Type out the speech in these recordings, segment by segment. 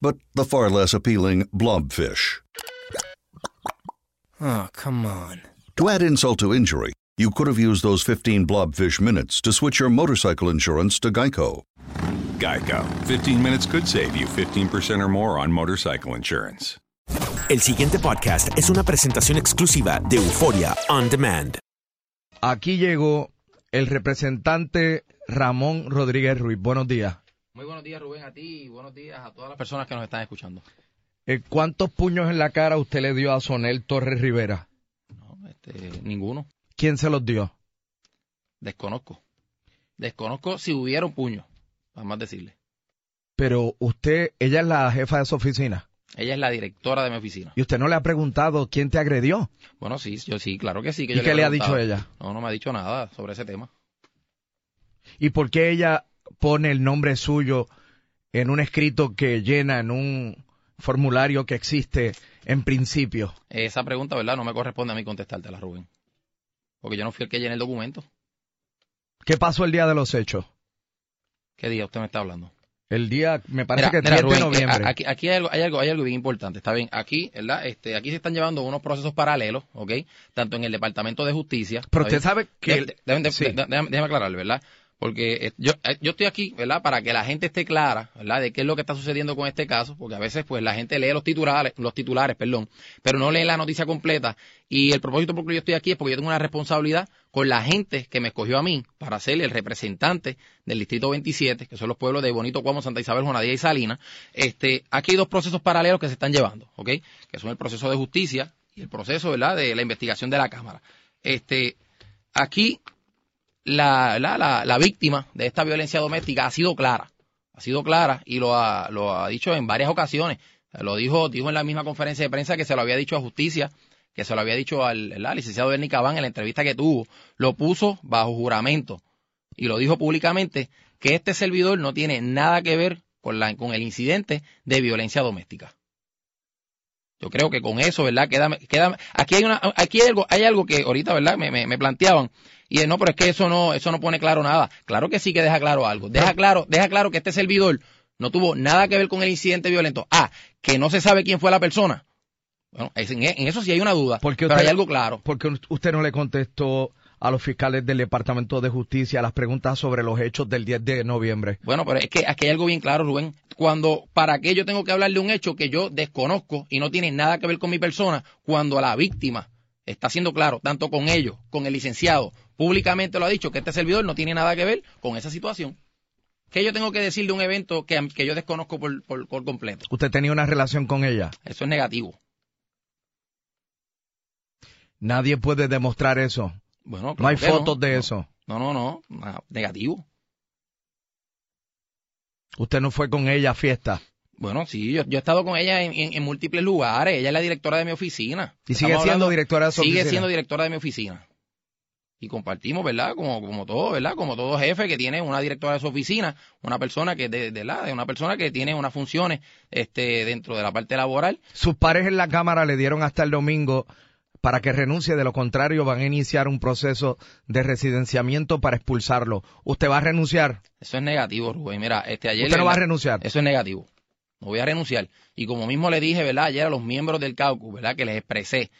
but the far less appealing blobfish. Oh, come on. To add insult to injury, you could have used those 15 blobfish minutes to switch your motorcycle insurance to Geico. Geico. 15 minutes could save you 15% or more on motorcycle insurance. El siguiente podcast es una presentación exclusiva de Euforia On Demand. Aquí llegó el representante Ramón Rodríguez Ruiz. Buenos días. Muy buenos días, Rubén, a ti y buenos días a todas las personas que nos están escuchando. Eh, ¿Cuántos puños en la cara usted le dio a Sonel Torres Rivera? Este, ninguno. ¿Quién se los dio? Desconozco. Desconozco si hubiera un puño, para más decirle. Pero usted, ella es la jefa de su oficina. Ella es la directora de mi oficina. ¿Y usted no le ha preguntado quién te agredió? Bueno, sí, yo sí, claro que sí. Que ¿Y yo qué le ha dicho ella? No, no me ha dicho nada sobre ese tema. ¿Y por qué ella pone el nombre suyo en un escrito que llena en un formulario que existe en principio? Esa pregunta, ¿verdad? No me corresponde a mí contestártela, Rubén. Porque yo no fui el que llené el documento. ¿Qué pasó el día de los hechos? ¿Qué día usted me está hablando? El día, me parece Mira, que mira, 10 de noviembre. aquí, aquí hay, algo, hay, algo, hay algo bien importante, está bien. Aquí, ¿verdad? Este, aquí se están llevando unos procesos paralelos, ¿ok? Tanto en el Departamento de Justicia. Pero ¿está usted bien? sabe que De- el- de- déjame, de- sí. de- déjame- déjame aclararle, ¿verdad? Porque eh, yo, eh, yo estoy aquí, ¿verdad? Para que la gente esté clara, ¿verdad? De qué es lo que está sucediendo con este caso, porque a veces, pues, la gente lee los titulares, los titulares, perdón, pero no lee la noticia completa. Y el propósito por el que yo estoy aquí es porque yo tengo una responsabilidad con la gente que me escogió a mí para ser el representante del Distrito 27, que son los pueblos de Bonito, Cuamo, Santa Isabel, Jonadía y Salinas. Este, aquí hay dos procesos paralelos que se están llevando, ¿ok? Que son el proceso de justicia y el proceso, ¿verdad? De la investigación de la Cámara. Este, aquí la, la, la, víctima de esta violencia doméstica ha sido clara, ha sido clara y lo ha, lo ha dicho en varias ocasiones. Lo dijo, dijo en la misma conferencia de prensa que se lo había dicho a Justicia, que se lo había dicho al, licenciado Bernie Cabán en la entrevista que tuvo. Lo puso bajo juramento y lo dijo públicamente que este servidor no tiene nada que ver con, la, con el incidente de violencia doméstica. Yo creo que con eso, ¿verdad? Queda, queda, aquí hay una, aquí hay algo, hay algo que ahorita, ¿verdad? Me, me planteaban. Y no, pero es que eso no, eso no pone claro nada. Claro que sí que deja claro algo. Deja claro, deja claro que este servidor no tuvo nada que ver con el incidente violento. Ah, que no se sabe quién fue la persona. Bueno, en, eso sí hay una duda. Porque pero usted- hay algo claro. Porque usted no le contestó a los fiscales del Departamento de Justicia las preguntas sobre los hechos del 10 de noviembre. Bueno, pero es que aquí hay algo bien claro, Rubén. Cuando, ¿para qué yo tengo que hablar de un hecho que yo desconozco y no tiene nada que ver con mi persona? Cuando la víctima está siendo claro, tanto con ellos, con el licenciado, públicamente lo ha dicho, que este servidor no tiene nada que ver con esa situación. ¿Qué yo tengo que decir de un evento que, que yo desconozco por, por, por completo? ¿Usted tenía una relación con ella? Eso es negativo. Nadie puede demostrar eso. Bueno, no hay fotos de eso. No, no, no, no, negativo. ¿Usted no fue con ella a fiesta? Bueno, sí, yo, yo he estado con ella en, en- en múltiples lugares. Ella es la directora de mi oficina. ¿Y sigue Estamos siendo hablando- directora de su Sigue oficina? siendo directora de mi oficina. Y compartimos, ¿verdad? Como, como todo, ¿verdad? Como todo jefe que tiene una directora de su oficina, una persona que de, de la, de una persona que tiene unas funciones este dentro de la parte laboral. Sus pares en la Cámara le dieron hasta el domingo para que renuncie, de lo contrario van a iniciar un proceso de residenciamiento para expulsarlo. ¿Usted va a renunciar? Eso es negativo, Rubén. Mira, este ayer ¿Usted no va a renunciar? Eso es negativo. No voy a renunciar. Y como mismo le dije, ¿verdad? Ayer a los miembros del caucus, ¿verdad? Que les expresé.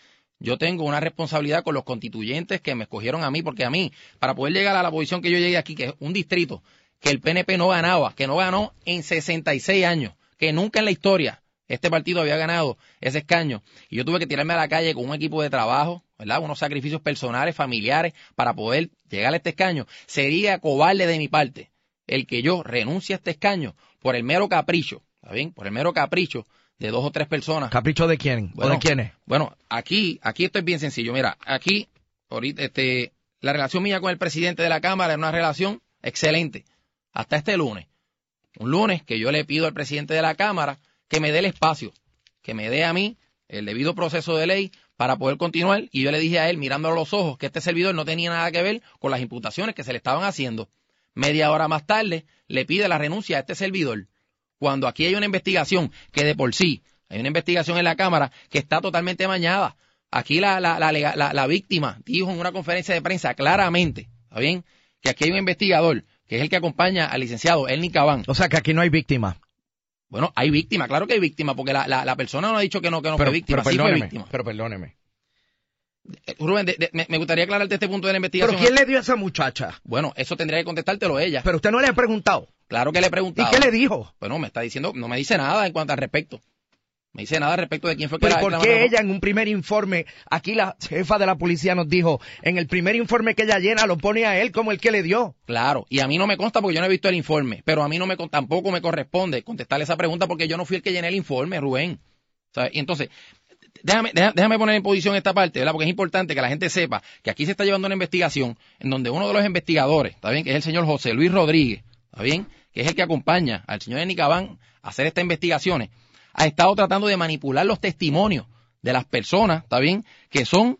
Yo tengo una responsabilidad con los constituyentes que me escogieron a mí, porque a mí, para poder llegar a la posición que yo llegué aquí, que es un distrito, que el PNP no ganaba, que no ganó en 66 años, que nunca en la historia este partido había ganado ese escaño. Y yo tuve que tirarme a la calle con un equipo de trabajo, ¿verdad? Unos sacrificios personales, familiares, para poder llegar a este escaño. Sería cobarde de mi parte el que yo renuncie a este escaño por el mero capricho, ¿está bien? Por el mero capricho de dos o tres personas. ¿Capricho de quién? ¿O de quiénes? Bueno, aquí, aquí esto es bien sencillo. Mira, aquí, ahorita, este, la relación mía con el presidente de la Cámara es una relación excelente. Hasta este lunes. Un lunes que yo le pido al presidente de la Cámara que me dé el espacio, que me dé a mí el debido proceso de ley para poder continuar. Y yo le dije a él, mirándolo a los ojos, que este servidor no tenía nada que ver con las imputaciones que se le estaban haciendo. Media hora más tarde, le pide la renuncia a este servidor. Cuando aquí hay una investigación que de por sí, hay una investigación en la Cámara que está totalmente mañada. Aquí la, la, la, la- víctima dijo en una conferencia de prensa claramente, ¿está bien? Que aquí hay un investigador, que es el que acompaña al licenciado Elni Cabán. O sea que aquí no hay víctima. Bueno, hay víctima, claro que hay víctima, porque la, la, la persona no ha dicho que no, que no pero, fue víctima, pero sí fue perdóneme, víctima. pero perdóneme. Eh, Rubén, de- de- me, me gustaría aclararte este punto de la investigación. ¿Pero quién le dio a esa muchacha? Bueno, eso tendría que contestártelo ella. Pero usted no le ha preguntado. Claro que le he preguntado. ¿Y qué le dijo? Bueno, me está diciendo, no me dice nada en cuanto al respecto. Me dice nada respecto de quién fue que Pero ¿y la- por qué ella en un primer informe, aquí la jefa de la policía nos dijo, en el primer informe que ella llena lo pone a él como el que le dio? Claro, y a mí no me consta porque yo no he visto el informe, pero a mí no me tampoco me corresponde contestarle esa pregunta porque yo no fui el que llené el informe, Rubén. ¿Sabes? Y entonces, déjame, déjame, poner en posición esta parte, ¿verdad? Porque es importante que la gente sepa que aquí se está llevando una investigación en donde uno de los investigadores, ¿está bien? Que es el señor José Luis Rodríguez, ¿está bien? Que es el que acompaña al señor Enicabán a hacer estas investigaciones, ha estado tratando de manipular los testimonios de las personas, ¿está bien? Que son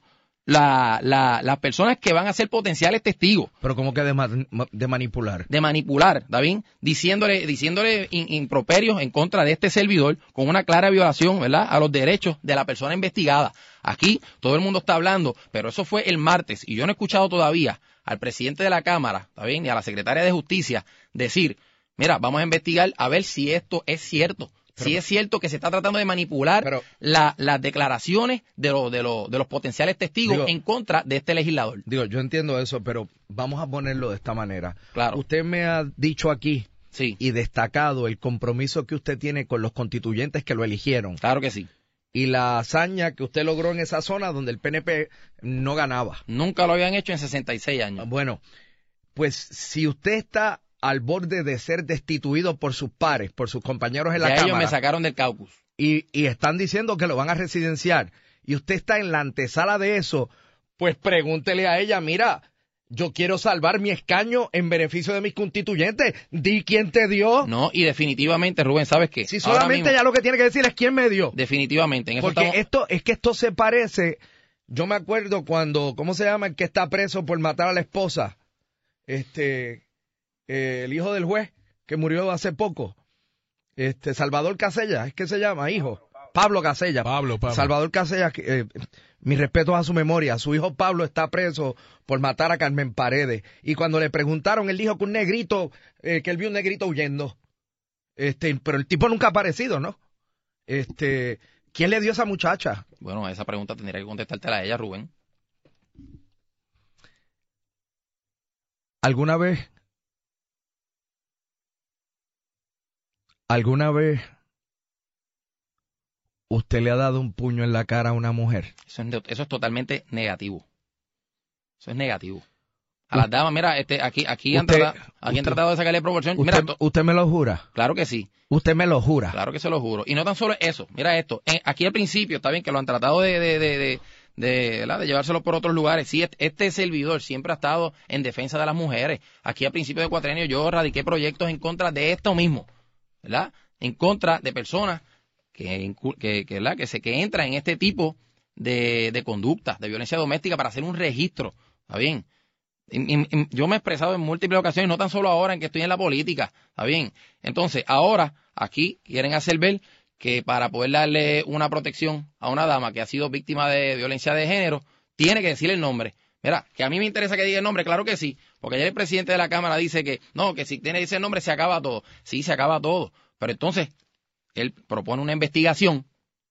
la- la- las personas que van a ser potenciales testigos Pero como que de, ma- de manipular. de manipular, David, diciéndole, diciéndole in- improperios en contra de este servidor con una clara violación, ¿verdad?, a los derechos de la persona investigada. Aquí todo el mundo está hablando, pero eso fue el martes y yo no he escuchado todavía al presidente de la Cámara, ¿está bien?, ni a la secretaria de Justicia decir, mira, vamos a investigar a ver si esto es cierto. Si es cierto que se está tratando de manipular la- las declaraciones de, los de, los de los potenciales testigos Digo- en contra de este legislador. Digo, yo entiendo eso, pero vamos a ponerlo de esta manera. Claro. Usted me ha dicho aquí Sí. y destacado el compromiso que usted tiene con los constituyentes que lo eligieron. Claro que sí. Y la hazaña que usted logró en esa zona donde el PNP no ganaba. Nunca lo habían hecho en 66 años. Bueno, pues si usted está al borde de ser destituido por sus pares, por sus compañeros en la Ya ellos Cámara, me sacaron del caucus. y, y están diciendo que lo van a residenciar, y usted está en la antesala de eso, pues pregúntele a ella, mira, yo quiero salvar mi escaño en beneficio de mis constituyentes. Di quién te dio. No, y definitivamente, Rubén, ¿sabes qué? Si solamente mismo- ya lo que tiene que decir es quién me dio. Definitivamente, en eso Porque estamos- esto, es que esto se parece, yo me acuerdo cuando, ¿cómo se llama el que está preso por matar a la esposa? Este, eh, el hijo del juez que murió hace poco. Este, Salvador Casella, es que se llama, hijo. Pablo Casella. Pablo, Pablo. Salvador Casella, eh, mi respeto a su memoria. Su hijo Pablo está preso por matar a Carmen Paredes. Y cuando le preguntaron, él dijo que un negrito, eh, que él vio un negrito huyendo. Este, pero el tipo nunca ha aparecido, ¿no? Este, ¿quién le dio a esa muchacha? Bueno, esa pregunta tendría que contestártela a ella, Rubén. ¿Alguna vez? ¿Alguna vez usted le ha dado un puño en la cara a una mujer? Eso es, eso es totalmente negativo. Eso es negativo. a las damas, mira, este, aquí, aquí han tratado, aquí han tratado de sacarle proporción. ¿Usted, Mira, usted me lo jura? claro que sí. Usted me lo jura. Claro que se lo juro. Y no tan solo eso. Mira esto. En- aquí al principio, está bien que lo han tratado de, de, de, de, de llevárselo por otros lugares. Sí, este- este servidor siempre ha estado en defensa de las mujeres. Aquí al principio de cuatrenio yo radiqué proyectos en contra de esto mismo. En contra de personas que, que, se, que entran en este tipo de, de conducta, de violencia doméstica para hacer un registro. ¿Está bien? Yo me he expresado en múltiples ocasiones, no tan solo ahora en que estoy en la política, ¿está bien? Entonces, ahora, aquí quieren hacer ver que para poder darle una protección a una dama que ha sido víctima de violencia de género, tiene que decirle el nombre. Mira, que a mí me interesa que diga el nombre, claro que sí, porque ayer el presidente de la Cámara dice que no, que si tiene ese nombre se acaba todo. Sí, se acaba todo. Pero entonces, él propone una investigación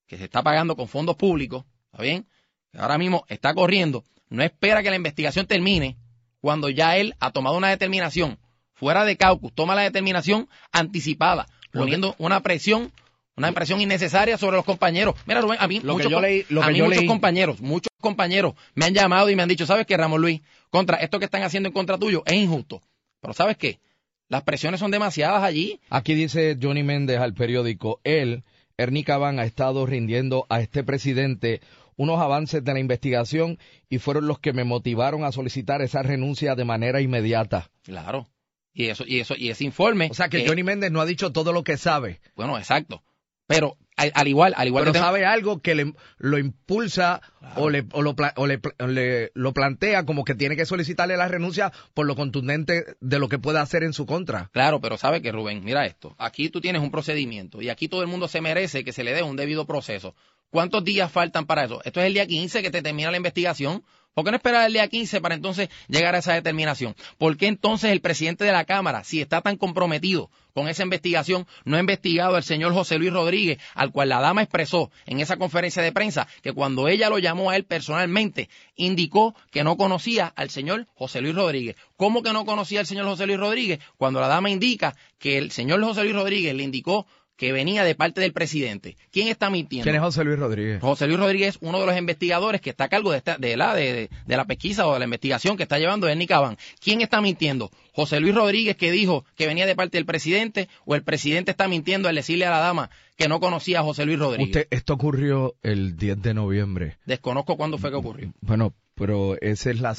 que se está pagando con fondos públicos, ¿está bien? Que ahora mismo está corriendo, no espera que la investigación termine cuando ya él ha tomado una determinación fuera de caucus, toma la determinación anticipada, poniendo una presión, una presión innecesaria sobre los compañeros. Mira, Rubén, a mí, Lo que muchos, yo leí- lo a que mí yo muchos leí- compañeros, muchos compañeros me han llamado y me han dicho, ¿sabes qué, Ramón Luis? Contra esto que están haciendo en contra tuyo es injusto. Pero ¿sabes qué? Las presiones son demasiadas allí. Aquí dice Johnny Méndez al periódico, él, Ernie Caban, ha estado rindiendo a este presidente unos avances de la investigación y fueron los que me motivaron a solicitar esa renuncia de manera inmediata. Claro. Y eso, y eso, y ese informe. O sea que Johnny Méndez no ha dicho todo lo que sabe. Bueno, exacto. Pero al, al igual, al igual pero que sabe algo que le, lo impulsa o, le, o, lo, o le, le- lo plantea como que tiene que solicitarle la renuncia por lo contundente de lo que pueda hacer en su contra. Claro, pero sabe que Rubén, mira esto, aquí tú tienes un procedimiento y aquí todo el mundo se merece que se le dé un debido proceso. ¿Cuántos días faltan para eso? Esto es el día 15 que te termina la investigación. ¿Por qué no esperar el día 15 para entonces llegar a esa determinación? ¿Por qué entonces el presidente de la Cámara, si está tan comprometido con esa investigación, no ha investigado al señor José Luis Rodríguez, al cual la dama expresó en esa conferencia de prensa que cuando ella lo llamó a él personalmente, indicó que no conocía al señor José Luis Rodríguez? ¿Cómo que no conocía al señor José Luis Rodríguez? Cuando la dama indica que el señor José Luis Rodríguez le indicó que venía de parte del presidente. ¿Quién está mintiendo? ¿Quién es José Luis Rodríguez? José Luis Rodríguez uno de los investigadores que está a cargo de, esta- de, la, de la pesquisa o de la investigación que está llevando Ernie Caban. ¿Quién está mintiendo? ¿José Luis Rodríguez que dijo que venía de parte del presidente o el presidente está mintiendo al decirle a la dama que no conocía a José Luis Rodríguez? Usted, esto ocurrió el 10 de noviembre. Desconozco cuándo fue que ocurrió. Bueno, pero esa es la,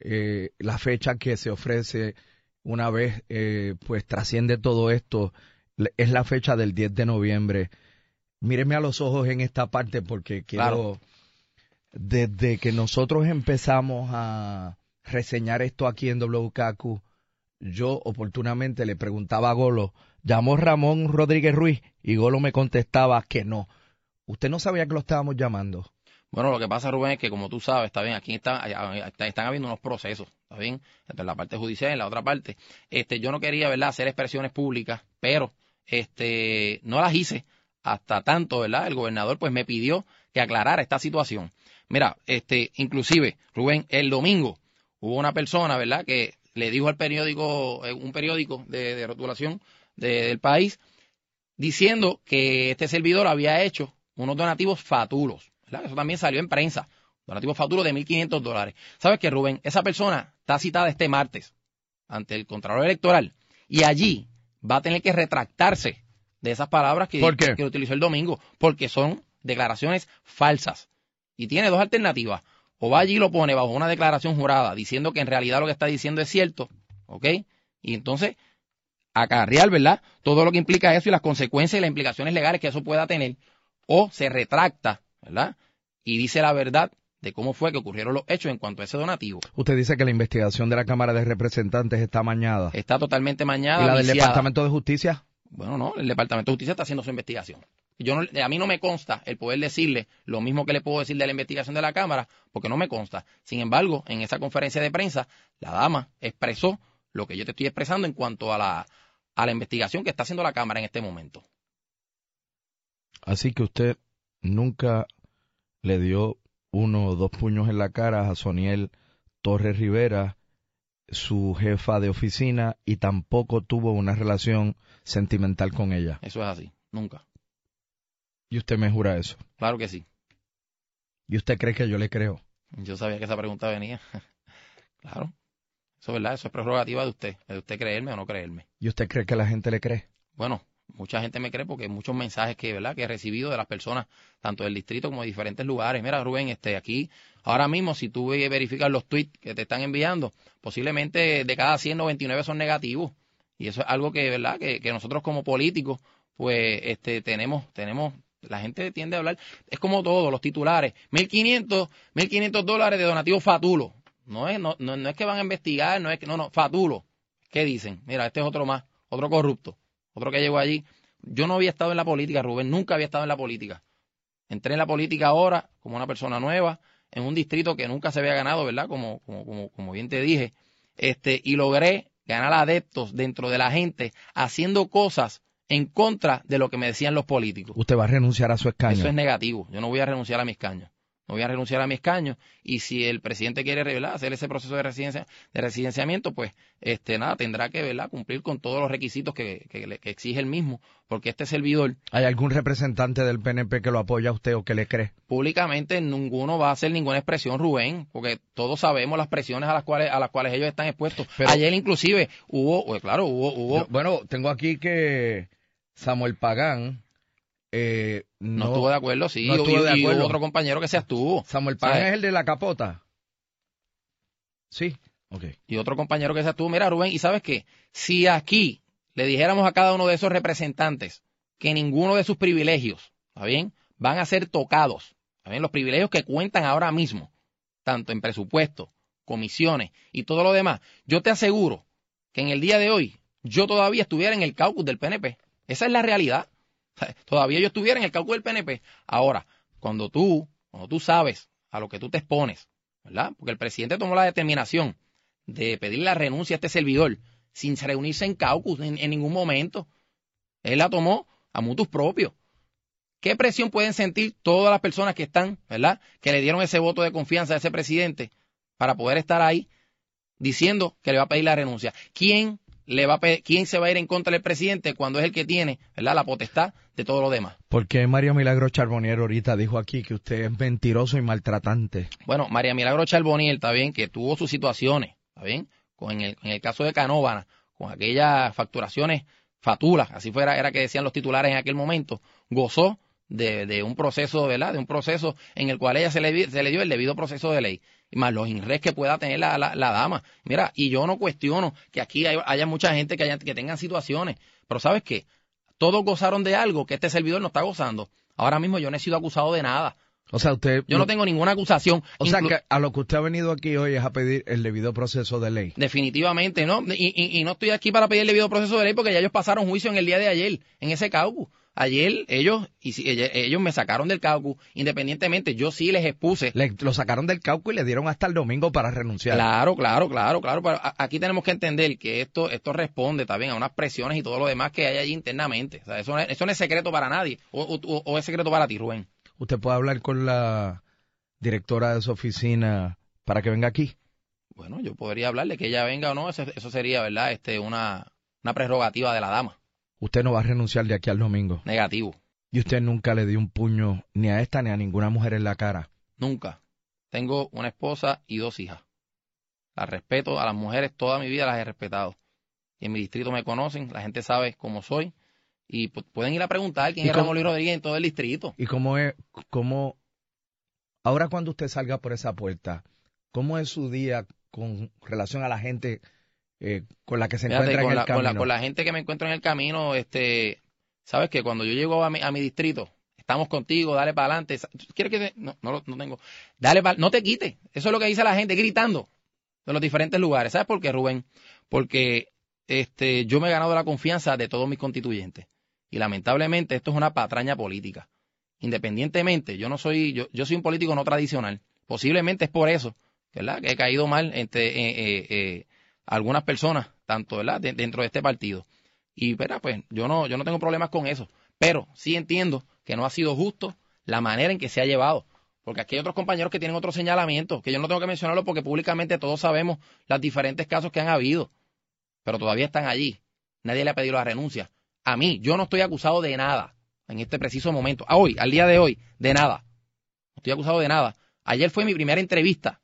eh, la fecha que se ofrece una vez, eh, pues trasciende todo esto. Es la fecha del 10 de noviembre. Míreme a los ojos en esta parte porque quiero, Claro. desde que nosotros empezamos a reseñar esto aquí en WKQ, yo oportunamente le preguntaba a Golo, llamó Ramón Rodríguez Ruiz y Golo me contestaba que no. Usted no sabía que lo estábamos llamando. Bueno, lo que pasa, Rubén, es que como tú sabes, está bien, aquí está, está- están habiendo unos procesos, está bien, entre la parte judicial y la otra parte. Este, yo no quería, ¿verdad?, hacer expresiones públicas, pero este, no las hice hasta tanto, ¿verdad? El gobernador pues me pidió que aclarara esta situación. Mira, este, inclusive, Rubén, el domingo hubo una persona, ¿verdad?, que le dijo al periódico, eh, un periódico de, rotulación de- del país, diciendo que este servidor había hecho unos donativos fatulos. ¿verdad? Eso también salió en prensa. Donativos fatulos de 1.500 dólares. ¿Sabes qué, Rubén? Esa persona está citada este martes ante el Contralor Electoral y allí va a tener que retractarse de esas palabras que, que utilizó el domingo, porque son declaraciones falsas. Y tiene dos alternativas. O va allí y lo pone bajo una declaración jurada diciendo que en realidad lo que está diciendo es cierto, ¿ok? Y entonces acarrear, ¿verdad? Todo lo que implica eso y las consecuencias y las implicaciones legales que eso pueda tener, o se retracta, ¿verdad? Y dice la verdad de cómo fue que ocurrieron los hechos en cuanto a ese donativo. Usted dice que la investigación de la Cámara de Representantes está mañada. Está totalmente mañada. ¿Y la del viciada. Departamento de Justicia? Bueno, no, el Departamento de Justicia está haciendo su investigación. Yo no, a mí no me consta el poder decirle lo mismo que le puedo decir de la investigación de la Cámara, porque no me consta. Sin embargo, en esa conferencia de prensa, la dama expresó lo que yo te estoy expresando en cuanto a la, a la investigación que está haciendo la Cámara en este momento. Así que usted nunca le dio uno o dos puños en la cara a Soniel Torres Rivera, su jefa de oficina, y tampoco tuvo una relación sentimental con ella. Eso es así, nunca. Y usted me jura eso. Claro que sí. ¿Y usted cree que yo le creo? Yo sabía que esa pregunta venía. claro. Eso, ¿verdad? Eso es prerrogativa de usted, de usted creerme o no creerme. ¿Y usted cree que la gente le cree? Bueno, mucha gente me cree porque muchos mensajes que, ¿verdad? que he recibido de las personas, tanto del distrito como de diferentes lugares. Mira, Rubén, este, aquí, ahora mismo, si tú verificas los tweets que te están enviando, posiblemente de cada 199 son negativos. Y eso es algo que, ¿verdad? Que, que nosotros como políticos, pues, este, tenemos, tenemos, la gente tiende a hablar, es como todo, los titulares, 1.500, 1.500 dólares de donativo fatulo. No es, no, no, no es que van a investigar, no es que, no, no, fatulo. ¿Qué dicen? Mira, este es otro más, otro corrupto, otro que llegó allí. Yo no había estado en la política, Rubén, nunca había estado en la política. Entré en la política ahora como una persona nueva, en un distrito que nunca se había ganado, ¿verdad? Como, como, como, como bien te dije. Este, y logré ganar adeptos dentro de la gente haciendo cosas en contra de lo que me decían los políticos. Usted va a renunciar a su escaño. Eso es negativo. Yo no voy a renunciar a mi escaño. No voy a renunciar a mi escaño. Y si el presidente quiere revelar, hacer ese proceso de residencia, de residenciamiento, pues, este, nada, tendrá que, ¿verdad? Cumplir con todos los requisitos que, que, que exige el mismo, porque este servidor. ¿Hay algún representante del PNP que lo apoya a usted o que le cree? Públicamente ninguno va a hacer ninguna expresión, Rubén, porque todos sabemos las presiones a las cuales, a las cuales ellos están expuestos. Pero, Ayer inclusive hubo, pues, claro, hubo, hubo. Bueno, tengo aquí que Samuel Pagán eh, no, no, estuvo de acuerdo, sí. No estuvo y, de acuerdo. Y otro compañero que se abstuvo. Samuel Pagán es el de la capota. Sí, ok. Y otro compañero que se abstuvo. Mira, Rubén, ¿y sabes qué? Si aquí le dijéramos a cada uno de esos representantes que ninguno de sus privilegios, ¿está bien? Van a ser tocados. ¿Está bien? Los privilegios que cuentan ahora mismo, tanto en presupuesto, comisiones y todo lo demás. Yo te aseguro que en el día de hoy yo todavía estuviera en el caucus del PNP. Esa es la realidad. Todavía yo estuviera en el cálculo del PNP. Ahora, cuando tú, cuando tú sabes a lo que tú te expones, ¿verdad? Porque el presidente tomó la determinación de pedir la renuncia a este servidor sin reunirse en caucus en, en ningún momento. Él la tomó a mutus propios. ¿Qué presión pueden sentir todas las personas que están, ¿verdad? Que le dieron ese voto de confianza a ese presidente para poder estar ahí diciendo que le va a pedir la renuncia? ¿Quién le va a quién se va a ir en contra del presidente cuando es el que tiene ¿verdad? la potestad de todo lo demás. ¿Por qué María Milagro Charbonier ahorita dijo aquí que usted es mentiroso y maltratante? Bueno, María Milagro Charbonier, está bien, que tuvo sus situaciones, está bien, con el, en el caso de Canóvana, con aquellas facturaciones fatulas, así fuera, era que decían los titulares en aquel momento, gozó de, de, un proceso, ¿verdad? De un proceso en el cual ella se le, se le dio el debido proceso de ley, más los inres que pueda tener la, la, la, dama. Mira, y yo no cuestiono que aquí hay, haya mucha gente que, haya, que tengan situaciones, pero ¿sabes qué? Todos gozaron de algo que este servidor no está gozando. Ahora mismo yo no he sido acusado de nada. O sea, usted... Yo no tengo ninguna acusación. O sea, que a lo que usted ha venido aquí hoy es a pedir el debido proceso de ley. Definitivamente, ¿no? Y, y, y no estoy aquí para pedir el debido proceso de ley porque ya ellos pasaron juicio en el día de ayer, en ese caucus. Ayer ellos, y si, ellos me sacaron del caucus, independientemente, yo sí les expuse. Le, lo sacaron del caucus y le dieron hasta el domingo para renunciar. Claro, claro, claro, claro. Pero aquí tenemos que entender que esto, esto responde también a unas presiones y todo lo demás que hay allí internamente. O sea, eso, eso no es secreto para nadie. O, o, o es secreto para ti, Rubén. ¿Usted puede hablar con la directora de su oficina para que venga aquí? Bueno, yo podría hablarle que ella venga o no, eso, eso sería, ¿verdad? Este, una, una prerrogativa de la dama. Usted no va a renunciar de aquí al domingo. Negativo. Y usted nunca le dio un puño ni a esta ni a ninguna mujer en la cara. Nunca. Tengo una esposa y dos hijas. Las respeto, a las mujeres toda mi vida las he respetado. Y en mi distrito me conocen, la gente sabe cómo soy. Y pueden ir a preguntar quién es Ramón Luis Rodríguez en todo el distrito. ¿Y cómo es, cómo, ahora cuando usted salga por esa puerta, cómo es su día con relación a la gente eh, con la que se encuentra con en la, camino? Con la, con la gente que me encuentro en el camino, este, sabes que cuando yo llego a mi, a mi distrito, estamos contigo, dale para adelante. ¿Quieres que te... no, no, no tengo. Dale para, no te quites. Eso es lo que dice la gente gritando de los diferentes lugares. ¿Sabes por qué, Rubén? Porque este, yo me he ganado la confianza de todos mis constituyentes. Y lamentablemente esto es una patraña política. Independientemente, yo no soy, yo, yo soy un político no tradicional. Posiblemente es por eso, ¿verdad? Que he caído mal entre eh, eh, eh, algunas personas, tanto, ¿verdad? De, dentro de este partido. Y, ¿verdad? Pues yo no, yo no tengo problemas con eso. Pero sí entiendo que no ha sido justo la manera en que se ha llevado. Porque aquí hay otros compañeros que tienen otros señalamientos, que yo no tengo que mencionarlo porque públicamente todos sabemos los diferentes casos que han habido. Pero todavía están allí. Nadie le ha pedido la renuncia. A mí, yo no estoy acusado de nada en este preciso momento. A hoy, al día de hoy, de nada. No estoy acusado de nada. Ayer fue mi primera entrevista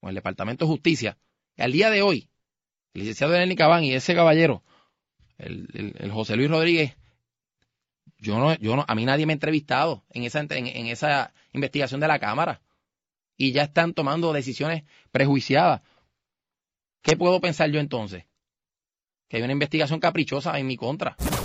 con el Departamento de Justicia. Y al día de hoy, licenciado Lenny Cabán y ese caballero, el, el- el José Luis Rodríguez, yo no, yo no, a mí nadie me ha entrevistado en esa, en, en esa investigación de la Cámara. Y ya están tomando decisiones prejuiciadas. ¿Qué puedo pensar yo entonces? Que hay una investigación caprichosa en mi contra.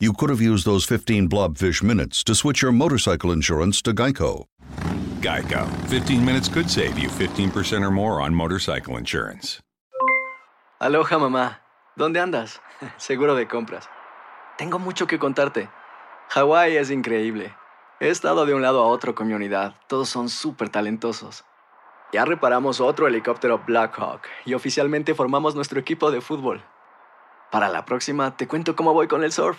you could have used those 15 blobfish minutes to switch your motorcycle insurance to Geico. Geico. 15 minutes could save you 15% or more on motorcycle insurance. Aloha mamá, ¿dónde andas? Seguro de compras. Tengo mucho que contarte. Hawái es increíble. He estado de un lado a otro con mi unidad. Todos son súper talentosos. Ya reparamos otro helicóptero Blackhawk y oficialmente formamos nuestro equipo de fútbol. Para la próxima te cuento cómo voy con el surf